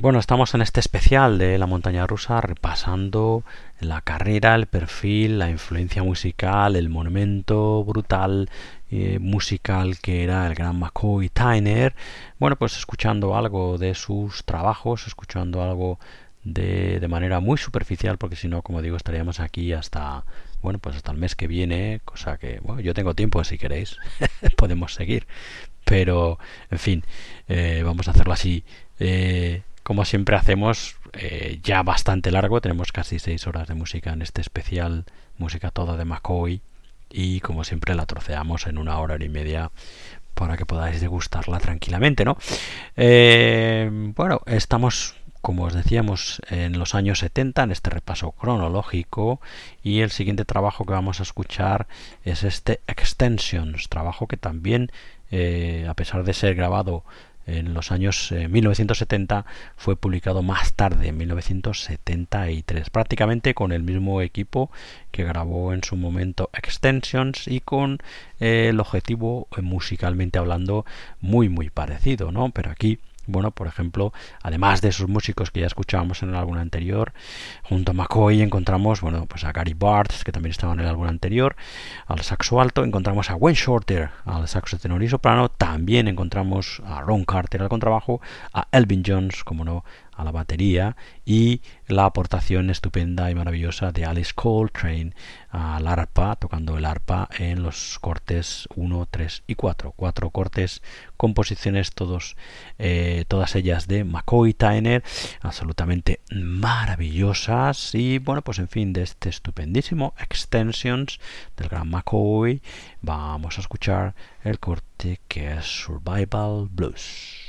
Bueno, estamos en este especial de la montaña rusa repasando la carrera, el perfil, la influencia musical, el monumento brutal eh, musical que era el gran McCoy Tyner. Bueno, pues escuchando algo de sus trabajos, escuchando algo de, de manera muy superficial, porque si no, como digo, estaríamos aquí hasta bueno, pues hasta el mes que viene, cosa que, bueno, yo tengo tiempo si queréis, podemos seguir, pero, en fin, eh, vamos a hacerlo así. Eh, como siempre hacemos, eh, ya bastante largo, tenemos casi seis horas de música en este especial, música toda de McCoy, y como siempre la troceamos en una hora y media para que podáis degustarla tranquilamente, ¿no? Eh, bueno, estamos como os decíamos, en los años 70, en este repaso cronológico, y el siguiente trabajo que vamos a escuchar es este Extensions, trabajo que también, eh, a pesar de ser grabado en los años 1970 eh, fue publicado más tarde, en 1973, prácticamente con el mismo equipo que grabó en su momento Extensions y con eh, el objetivo eh, musicalmente hablando muy muy parecido, ¿no? Pero aquí bueno, por ejemplo, además de esos músicos que ya escuchábamos en el álbum anterior, junto a McCoy encontramos, bueno, pues a Gary Bartz, que también estaba en el álbum anterior, al saxo alto, encontramos a Wayne Shorter, al saxo tenor y soprano, también encontramos a Ron Carter al contrabajo, a Elvin Jones, como no, a la batería y la aportación estupenda y maravillosa de Alice Coltrane al arpa, tocando el arpa en los cortes 1, 3 y 4. Cuatro cortes, composiciones todos, eh, todas ellas de McCoy Tyner, absolutamente maravillosas y bueno, pues en fin, de este estupendísimo Extensions del gran McCoy vamos a escuchar el corte que es Survival Blues.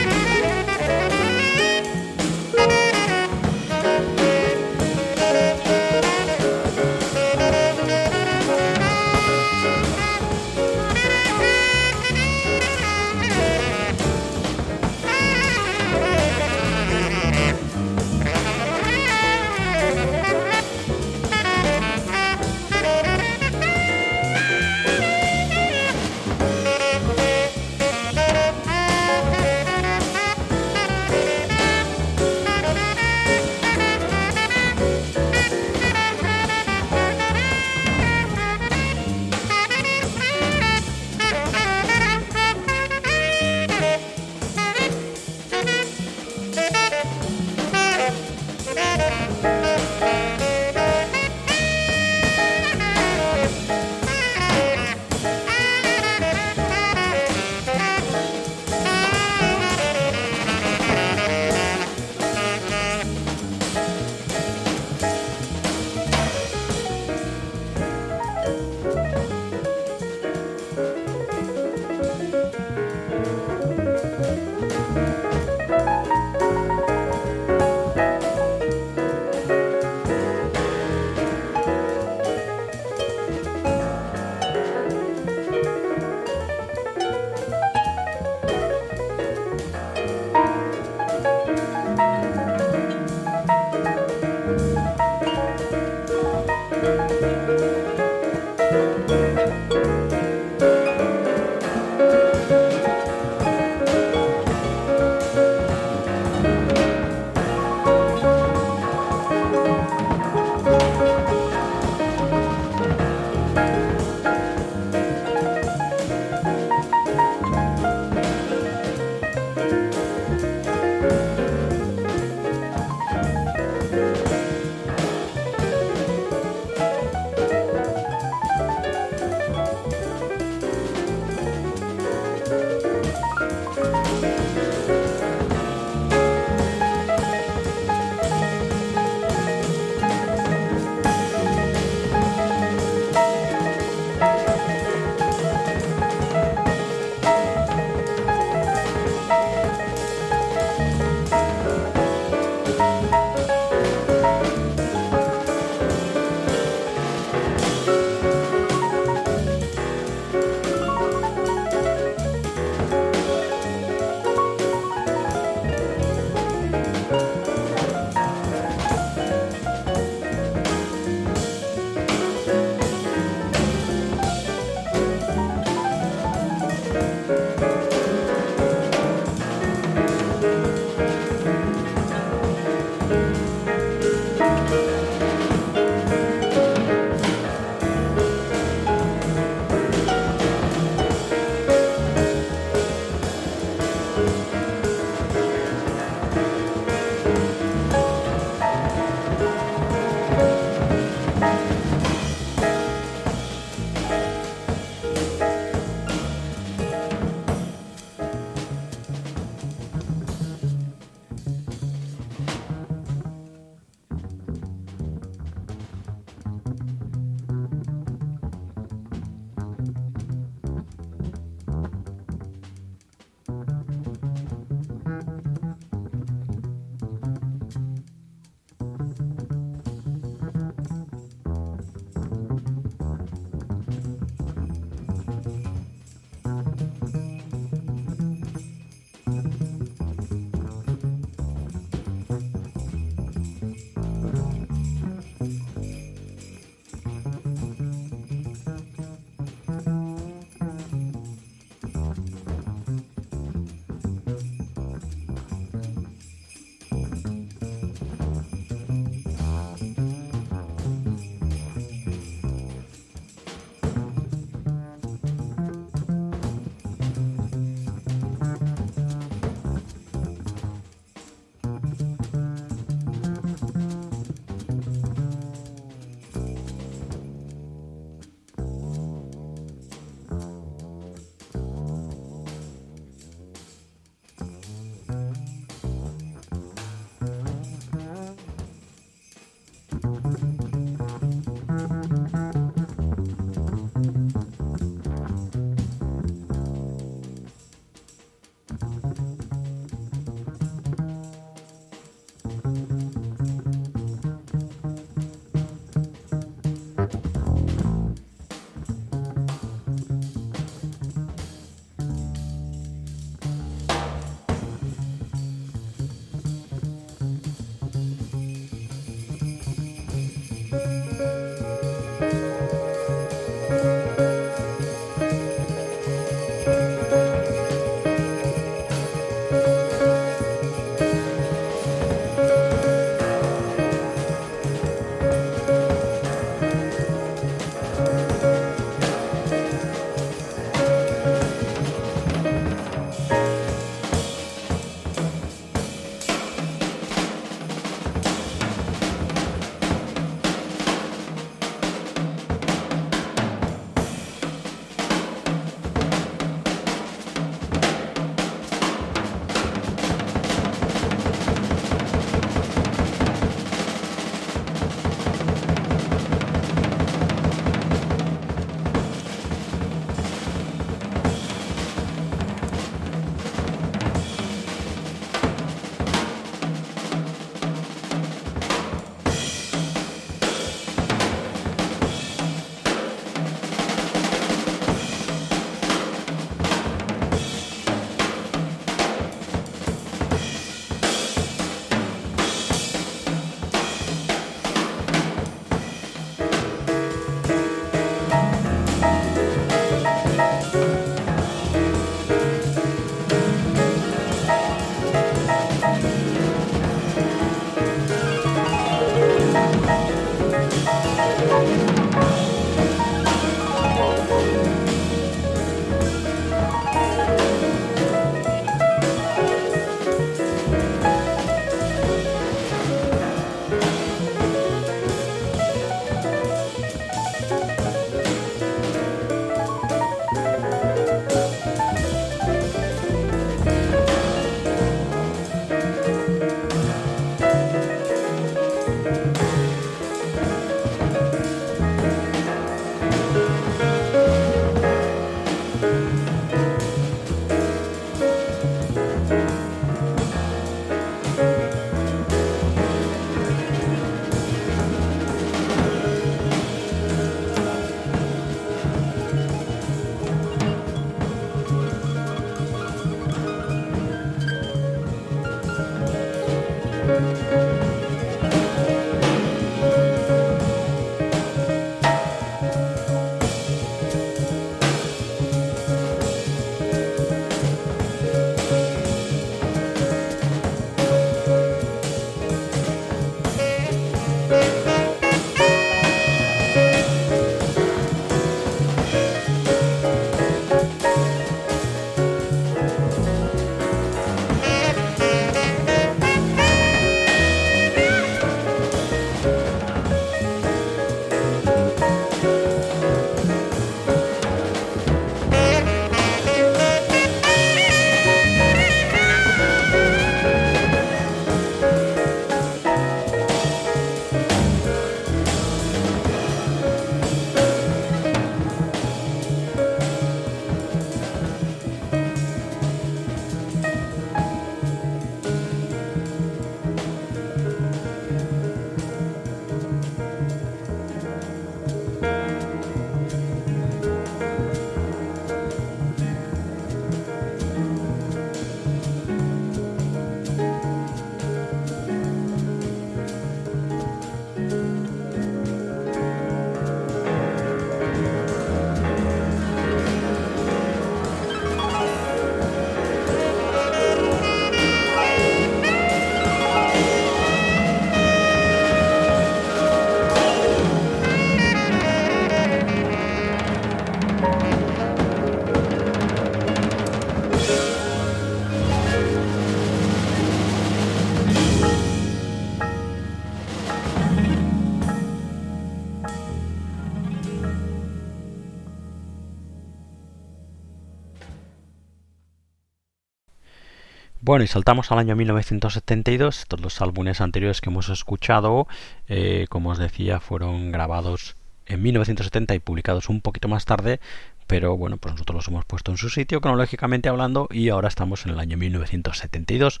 Bueno, y saltamos al año 1972. Todos los álbumes anteriores que hemos escuchado, eh, como os decía, fueron grabados en 1970 y publicados un poquito más tarde, pero bueno, pues nosotros los hemos puesto en su sitio cronológicamente hablando y ahora estamos en el año 1972,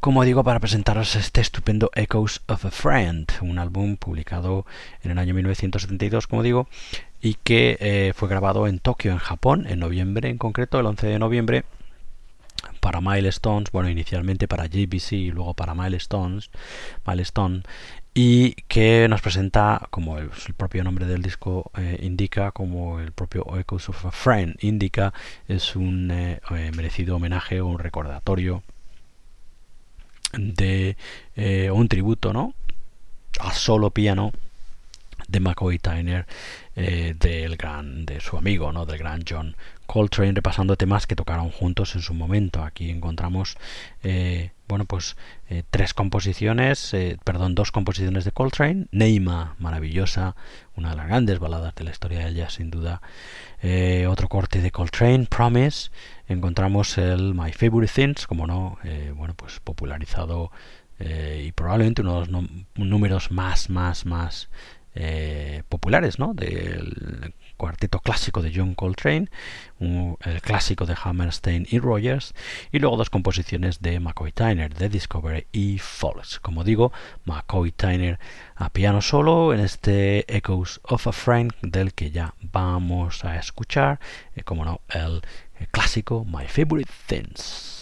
como digo, para presentaros este estupendo Echoes of a Friend, un álbum publicado en el año 1972, como digo, y que eh, fue grabado en Tokio, en Japón, en noviembre en concreto, el 11 de noviembre, para Milestones, bueno, inicialmente para JBC y luego para Milestones, Milestone, y que nos presenta, como el, propio nombre del disco eh, indica, como el propio Echoes of a Friend indica, es un eh, eh, merecido homenaje o un recordatorio de un tributo, ¿no? A solo piano de McCoy Tyner del gran de su amigo no del gran John Coltrane repasando temas que tocaron juntos en su momento. Aquí encontramos eh, bueno pues eh, tres composiciones, eh, perdón, dos composiciones de Coltrane, Neima, maravillosa, una de las grandes baladas de la historia de ella sin duda. otro corte de Coltrane, Promise. Encontramos el My Favorite Things, como no, bueno pues popularizado y probablemente uno de los números más más más populares, ¿no? Del cuarteto clásico de John Coltrane, el clásico de Hammerstein y Rogers, y luego dos composiciones de McCoy Tyner, The Discovery y Falls. Como digo, McCoy Tyner a piano solo en este Echoes of a Friend del que ya vamos a escuchar, eh, como no, el clásico My Favorite Things.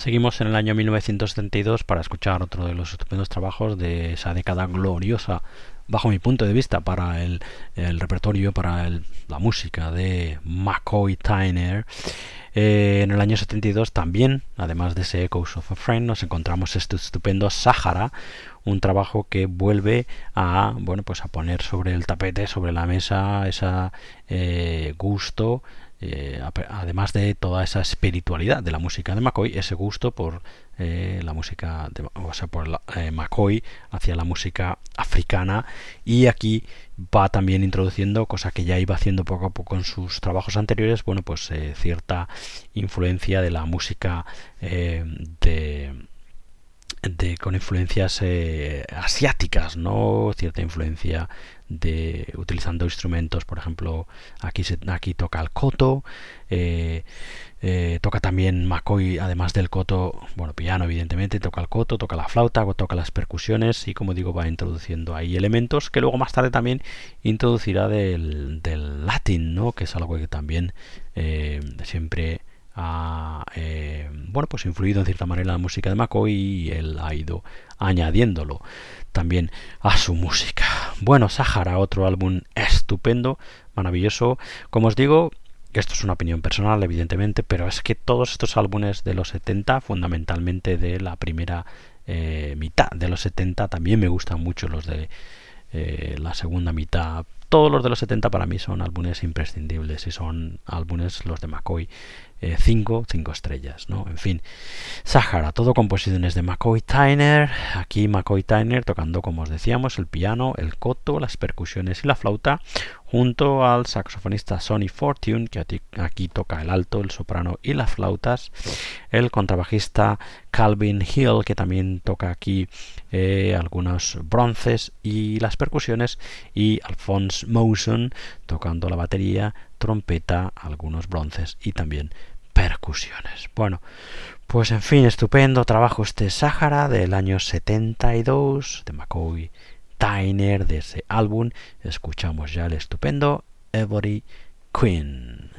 Seguimos en el año 1972 para escuchar otro de los estupendos trabajos de esa década gloriosa, bajo mi punto de vista, para el, repertorio, para la música de McCoy Tyner. Eh, en el año 72 también, además de ese Echoes of a Friend, nos encontramos este estupendo Sahara, un trabajo que vuelve a bueno pues a poner sobre el tapete, sobre la mesa, ese eh, gusto eh, además de toda esa espiritualidad de la música de McCoy, ese gusto por eh, la música, de, o sea, por eh, McCoy hacia la música africana y aquí va también introduciendo, cosa que ya iba haciendo poco a poco en sus trabajos anteriores, bueno, pues cierta influencia de la música de con influencias asiáticas, ¿no? Cierta influencia de utilizando instrumentos, por ejemplo, aquí aquí toca el coto, eh, eh, toca también McCoy, además del coto, bueno, piano evidentemente, toca el coto, toca la flauta, toca las percusiones y como digo va introduciendo ahí elementos que luego más tarde también introducirá del, del latín, ¿no? Que es algo que también eh, siempre ha bueno pues influido en cierta manera la música de McCoy y él ha ido añadiéndolo también a su música. Bueno, Sahara, otro álbum estupendo, maravilloso. Como os digo, esto es una opinión personal, evidentemente, pero es que todos estos álbumes de los 70, fundamentalmente de la primera eh, mitad de los 70, también me gustan mucho los de eh, la segunda mitad. Todos los de los 70 para mí son álbumes imprescindibles y son álbumes los de McCoy 5, eh, 5 estrellas, ¿no? En fin, Sahara, todo composiciones de McCoy Tyner, aquí McCoy Tyner tocando, como os decíamos, el piano, el coto, las percusiones y la flauta, junto al saxofonista Sonny Fortune, que aquí toca el alto, el soprano y las flautas, el contrabajista Calvin Hill, que también toca aquí eh, algunos bronces y las percusiones, y Alphonse Mouson tocando la batería, trompeta, algunos bronces y también percusiones. Bueno, pues en fin, estupendo trabajo este Sahara del año 72 de McCoy Tyner de ese álbum. Escuchamos ya el estupendo Every Queen.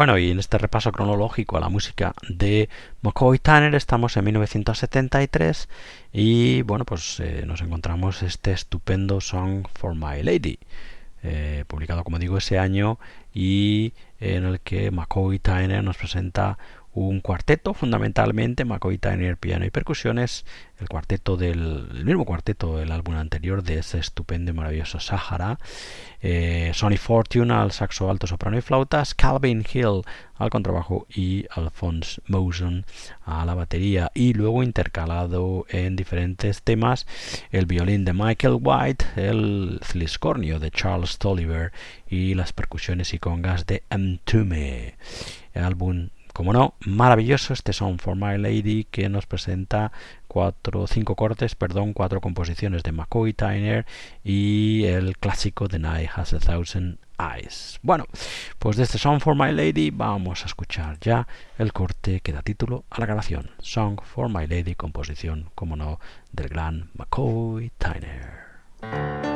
Bueno, y en este repaso cronológico a la música de McCoy Tanner estamos en 1973 y bueno, pues eh, nos encontramos este estupendo Song for My Lady, eh, publicado como digo ese año y en el que McCoy Tyner nos presenta un cuarteto, fundamentalmente McCoy Tyner piano y percusiones, el cuarteto del el mismo cuarteto del álbum anterior de ese estupendo y maravilloso Sahara, eh, Sonny Fortune al saxo alto, soprano y flautas, Calvin Hill al contrabajo y Alphonse Mosen a la batería y luego intercalado en diferentes temas el violín de Michael White, el fliscornio de Charles Tolliver y las percusiones y congas de Mtume. El álbum como no, maravilloso este Song for My Lady que nos presenta cuatro, cinco cortes, perdón, cuatro composiciones de McCoy Tyner y el clásico The Night Has a Thousand Eyes. Bueno, pues de este Song for My Lady vamos a escuchar ya el corte que da título a la grabación. Song for My Lady, composición, como no, del gran McCoy Tyner.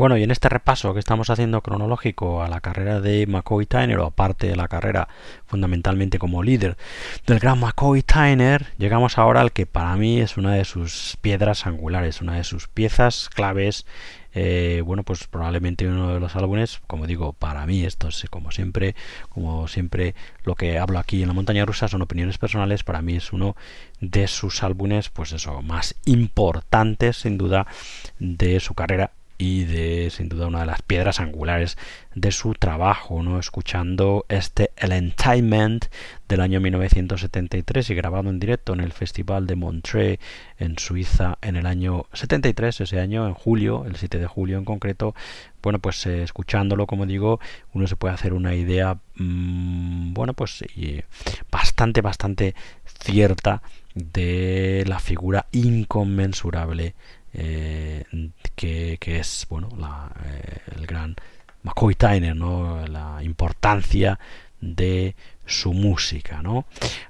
Bueno, y en este repaso que estamos haciendo cronológico a la carrera de McCoy Tyner, o aparte de la carrera fundamentalmente como líder del gran McCoy Tyner, llegamos ahora al que para mí es una de sus piedras angulares, una de sus piezas claves eh, bueno, pues probablemente uno de los álbumes, como digo, para mí esto es como siempre, como siempre lo que hablo aquí en la montaña rusa son opiniones personales, para mí es uno de sus álbumes, pues eso, más importantes sin duda de su carrera y de sin duda una de las piedras angulares de su trabajo, ¿no? Escuchando este El Entertainment del año 1973 y grabado en directo en el Festival de Montreux en Suiza en el año 73, ese año en julio, el 7 de julio en concreto. Bueno, pues eh, escuchándolo, como digo, uno se puede hacer una idea, mmm, bueno, pues bastante, bastante cierta de la figura inconmensurable eh, que, es bueno eh, el gran McCoy Tyner, la importancia de su música.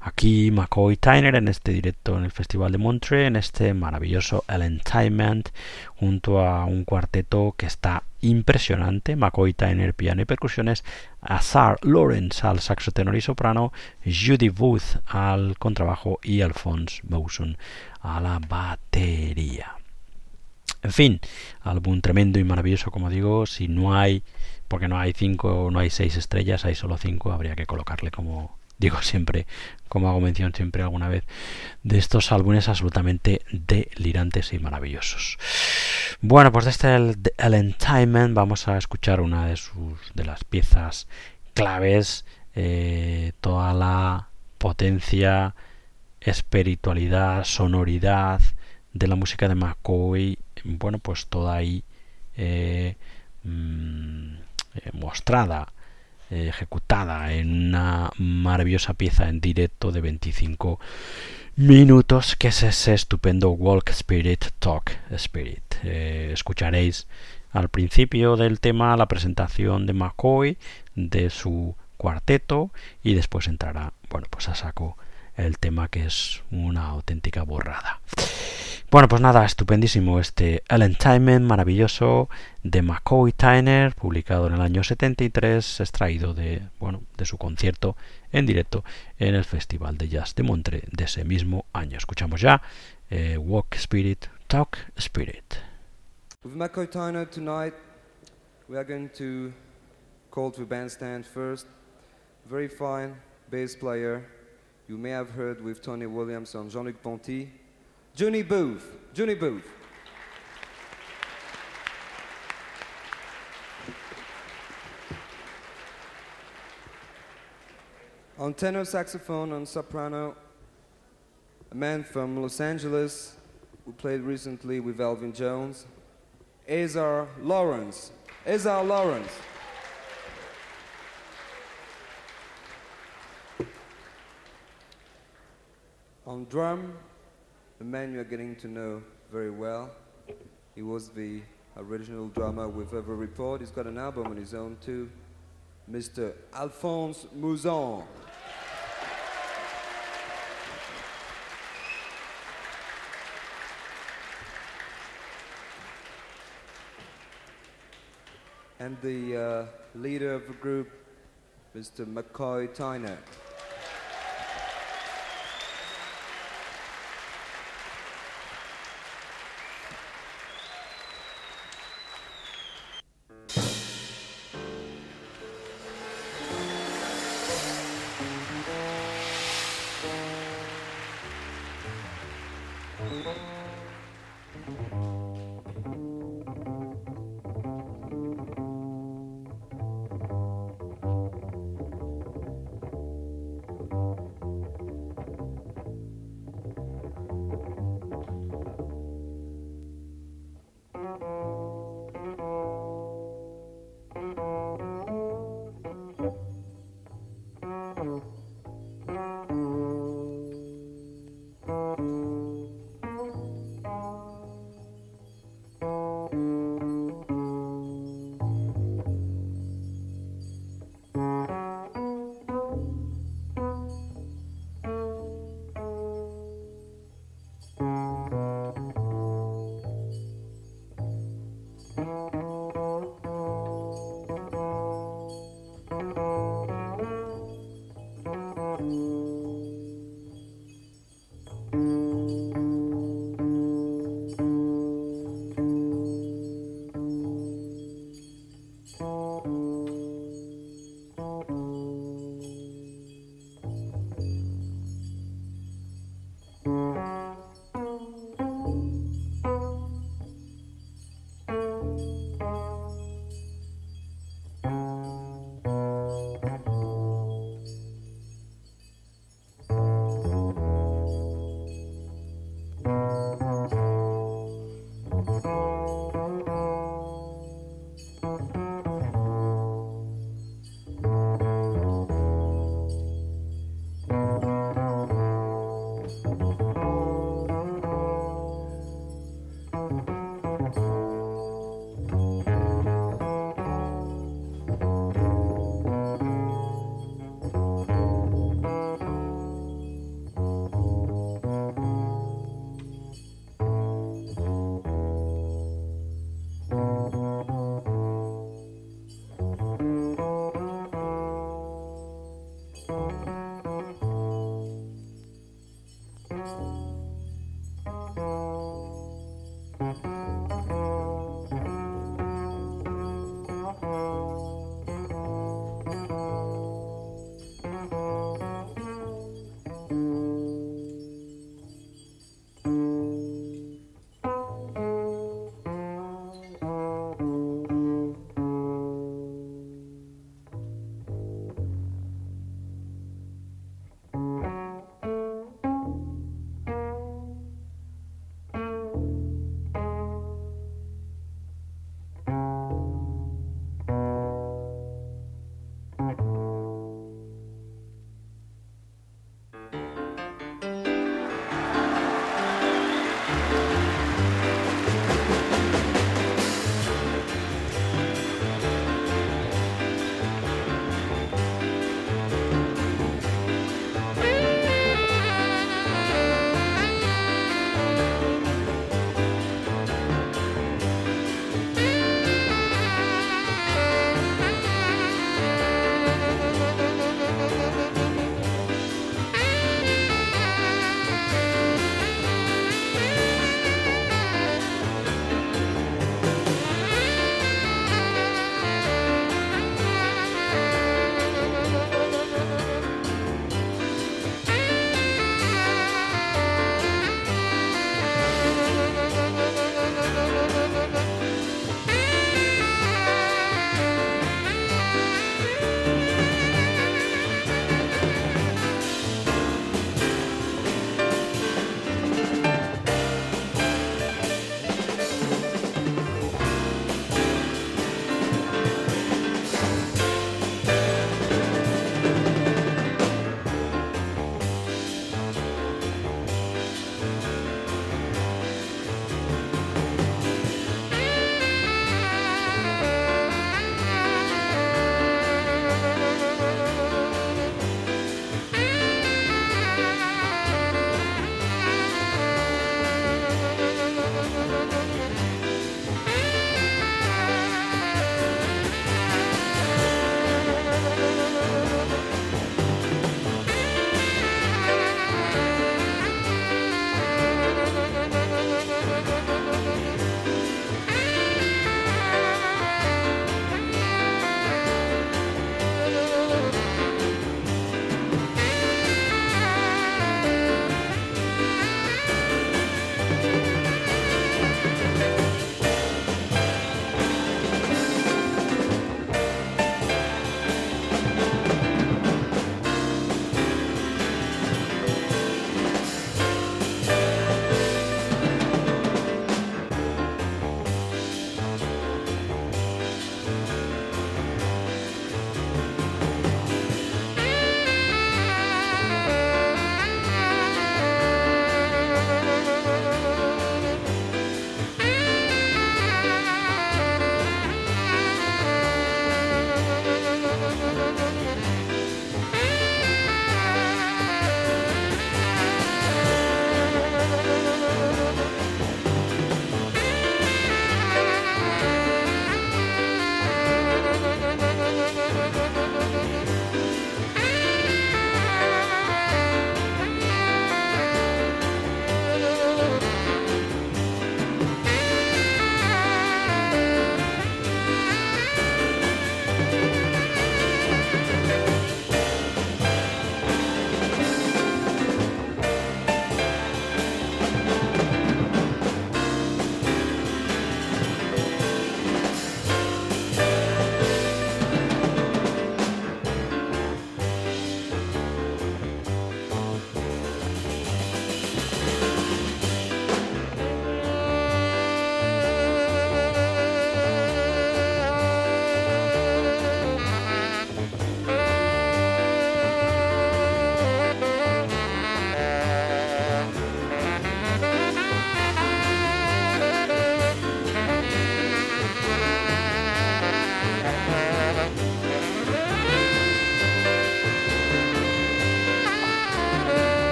Aquí McCoy Tyner en este directo en el Festival de Montreux, en este maravilloso Entertainment, junto a un cuarteto que está impresionante, McCoy Tyner piano y percusiones, Azar Lawrence al saxo tenor y soprano, Judy Booth al contrabajo y Alphonse Mouson a la batería. En fin, álbum tremendo y maravilloso, como digo, si no hay, porque no hay cinco no hay seis estrellas, hay solo cinco, habría que colocarle como digo siempre, como hago mención siempre alguna vez, de estos álbumes absolutamente delirantes y maravillosos. Bueno, pues de este el, Entertainment vamos a escuchar una de sus de las piezas claves, eh, toda la potencia, espiritualidad, sonoridad de la música de McCoy bueno, pues toda ahí eh, mm, eh, mostrada, eh, ejecutada en una maravillosa pieza en directo de 25 minutos, que es ese estupendo Walk Spirit, Talk Spirit. escucharéis al principio del tema la presentación de McCoy, de su cuarteto, y después entrará, bueno, pues a saco el tema que es una auténtica borrada. Bueno, pues nada, estupendísimo este El Entertainment maravilloso de McCoy Tyner, publicado en el año 73, extraído de, bueno, de su concierto en directo en el Festival de Jazz de Montre de ese mismo año. Escuchamos ya eh, Walk Spirit, Talk Spirit. With McCoy Tyner tonight, we are going to call to bandstand first. Very fine bass player. You may have heard with Tony Williams and Jean-Luc Ponty. Junie Booth. Junie Booth. On tenor saxophone and soprano, a man from Los Angeles who played recently with Elvin Jones, Azar Lawrence. Azar Lawrence. On drum, a man you are getting to know very well. He was the original drummer with Ever Report. He's got an album on his own too. Mr. Alphonse Mouzon. And the uh, leader of the group, Mr. McCoy Tyner.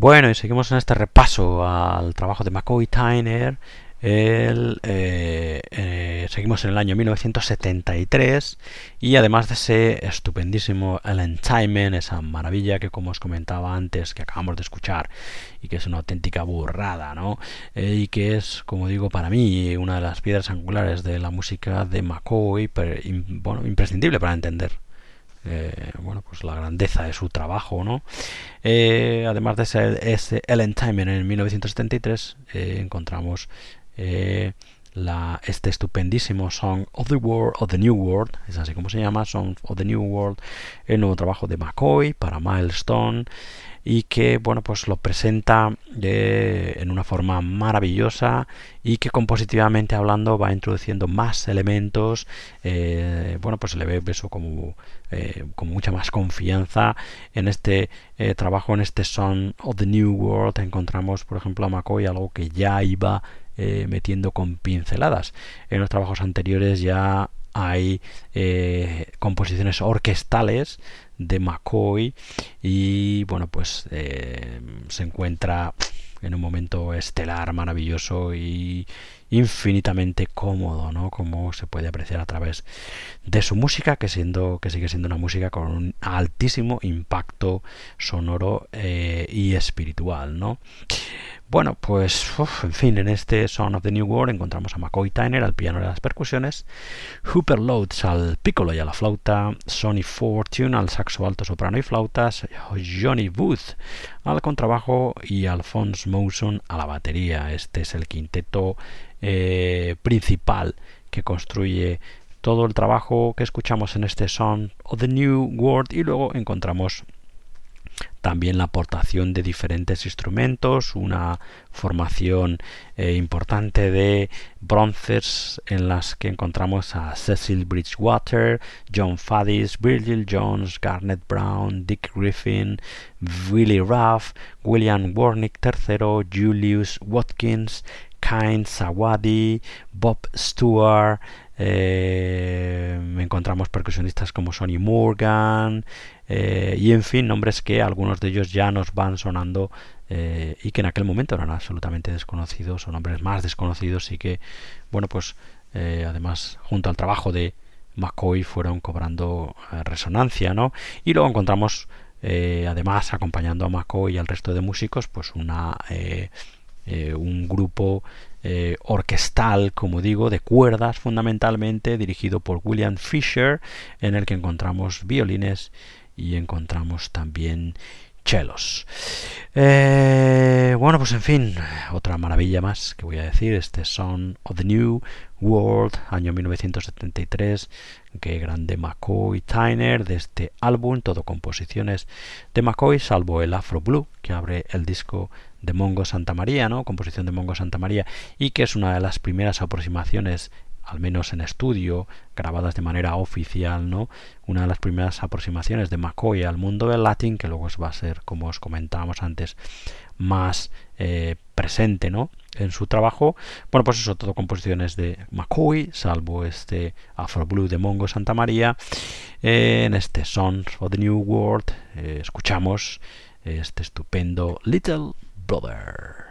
Bueno, y seguimos en este repaso al trabajo de McCoy Tyner. El, eh, eh, seguimos en el año 1973 y además de ese estupendísimo El Enchantment, esa maravilla que como os comentaba antes, que acabamos de escuchar y que es una auténtica burrada, ¿no? Eh, y que es, como digo, para mí una de las piedras angulares de la música de McCoy, bueno, imprescindible para entender eh, bueno, pues la grandeza de su trabajo, ¿no? Eh, además de ese, Ellen Timer en 1973, eh, encontramos la, este estupendísimo Song of the World, of the New World, es así como se llama, Song of the New World, el nuevo trabajo de McCoy para Milestone y que bueno pues lo presenta en una forma maravillosa y que compositivamente hablando va introduciendo más elementos eh, bueno pues le ve eso como eh, con mucha más confianza en este eh, trabajo en este Song of the New World. Encontramos por ejemplo a McCoy algo que ya iba metiendo con pinceladas. En los trabajos anteriores ya hay composiciones orquestales de McCoy y bueno pues eh, se encuentra en un momento estelar maravilloso y infinitamente cómodo, ¿no? Como se puede apreciar a través de su música, que siendo que sigue siendo una música con un altísimo impacto sonoro eh, y espiritual, ¿no? Bueno, pues en fin, en este Son of the New World encontramos a McCoy Tyner al piano y las percusiones, Hooper Loads al piccolo y a la flauta, Sonny Fortune al saxo alto, soprano y flautas, Johnny Booth al contrabajo y Alphonse Mouson a la batería. Este es el quinteto eh, principal que construye todo el trabajo que escuchamos en este Son of the New World y luego encontramos también la aportación de diferentes instrumentos, una formación eh, importante de bronces en las que encontramos a Cecil Bridgewater, John Faddis, Virgil Jones, Garnet Brown, Dick Griffin, Willie Ruff, William Warnick III, Julius Watkins, Kain Sawadi, Bob Stewart, eh, encontramos percusionistas como Sonny Morgan eh, y en fin nombres que algunos de ellos ya nos van sonando eh, y que en aquel momento eran absolutamente desconocidos o nombres más desconocidos y que bueno pues además junto al trabajo de McCoy fueron cobrando resonancia no y luego encontramos además acompañando a McCoy y al resto de músicos pues una un grupo eh, orquestal, como digo, de cuerdas fundamentalmente, dirigido por William Fisher, en el que encontramos violines y encontramos también chelos. Eh, bueno, pues en fin, otra maravilla más que voy a decir, este Son of the New World, año 1973, que grande McCoy Tyner de este álbum, todo composiciones de McCoy, salvo el Afro Blue, que abre el disco de Mongo Santa María, ¿no? composición de Mongo Santa María, y que es una de las primeras aproximaciones al menos en estudio, grabadas de manera oficial, ¿no? Una de las primeras aproximaciones de McCoy al mundo del latín, que luego va a ser, como os comentábamos antes, más eh, presente, ¿no? En su trabajo. Bueno, pues eso, todo composiciones de McCoy, salvo este Afro Blue de Mongo Santa María. Eh, en este Sons of the New World eh, escuchamos este estupendo Little brother.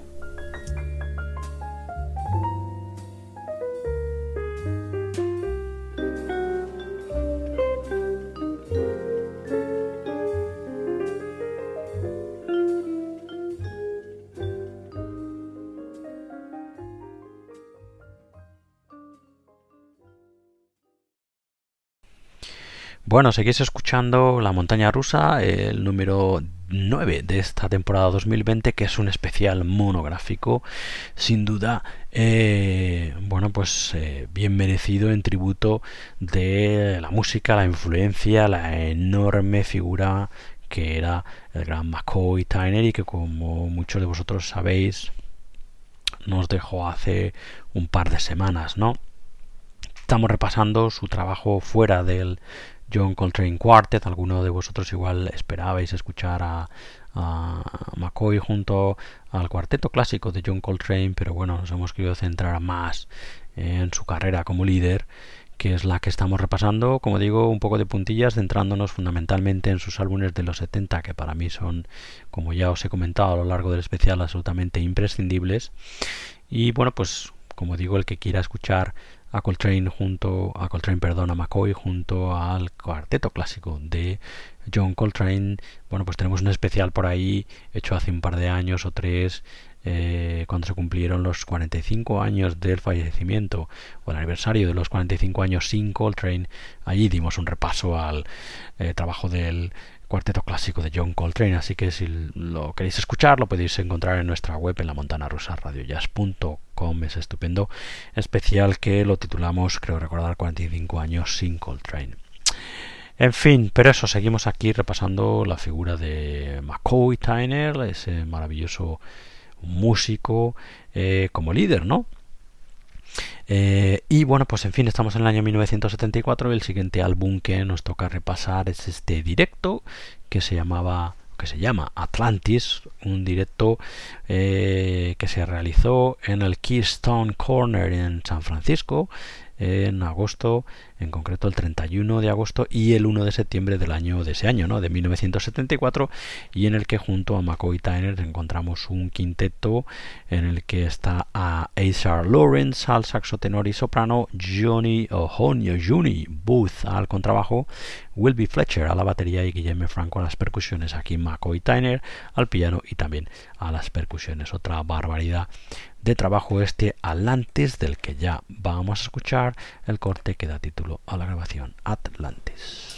Bueno, seguís escuchando La Montaña Rusa, el número 9 de esta temporada 2020, que es un especial monográfico, sin duda, eh, bueno, pues eh, bien merecido en tributo de la música, la influencia, la enorme figura que era el gran McCoy Tyner y que como muchos de vosotros sabéis nos dejó hace un par de semanas, ¿no? Estamos repasando su trabajo fuera del John Coltrane Quartet. Alguno de vosotros igual esperabais escuchar a, McCoy junto al cuarteto clásico de John Coltrane, pero bueno, nos hemos querido centrar más en su carrera como líder que es la que estamos repasando, como digo, un poco de puntillas, centrándonos fundamentalmente en sus álbumes de los 70, que para mí son, como ya os he comentado a lo largo del especial, absolutamente imprescindibles. Y bueno, pues como digo, el que quiera escuchar a Coltrane junto a Coltrane, perdón, a McCoy junto al cuarteto clásico de John Coltrane. Bueno, pues tenemos un especial por ahí hecho hace un par de años o tres eh, cuando se cumplieron los 45 años del fallecimiento o el aniversario de los 45 años sin Coltrane. Allí dimos un repaso al eh, trabajo del cuarteto clásico de John Coltrane, así que si lo queréis escuchar lo podéis encontrar en nuestra web en la montana rusa radiojazz.com, es estupendo especial que lo titulamos, creo recordar, 45 años sin Coltrane. En fin, pero eso, seguimos aquí repasando la figura de McCoy Tyner, ese maravilloso músico eh, como líder, ¿no? Eh, y bueno, pues en fin, estamos en el año 1974 y el siguiente álbum que nos toca repasar es este directo que se llamaba que se llama Atlantis, un directo eh, que se realizó en el Keystone Corner en San Francisco en agosto, en concreto el 31 de agosto y el 1 de septiembre del año de ese año, ¿no? de 1974, y en el que junto a McCoy Tyner encontramos un quinteto en el que está a Azar Lawrence al saxo tenor y soprano, Johnny O'Honio Juni Booth al contrabajo, Wilby Fletcher a la batería y Guillermo Franco a las percusiones. Aquí McCoy Tyner al piano y también a las percusiones. Otra barbaridad de trabajo este Atlantis del que ya vamos a escuchar el corte que da a la grabación Atlantis.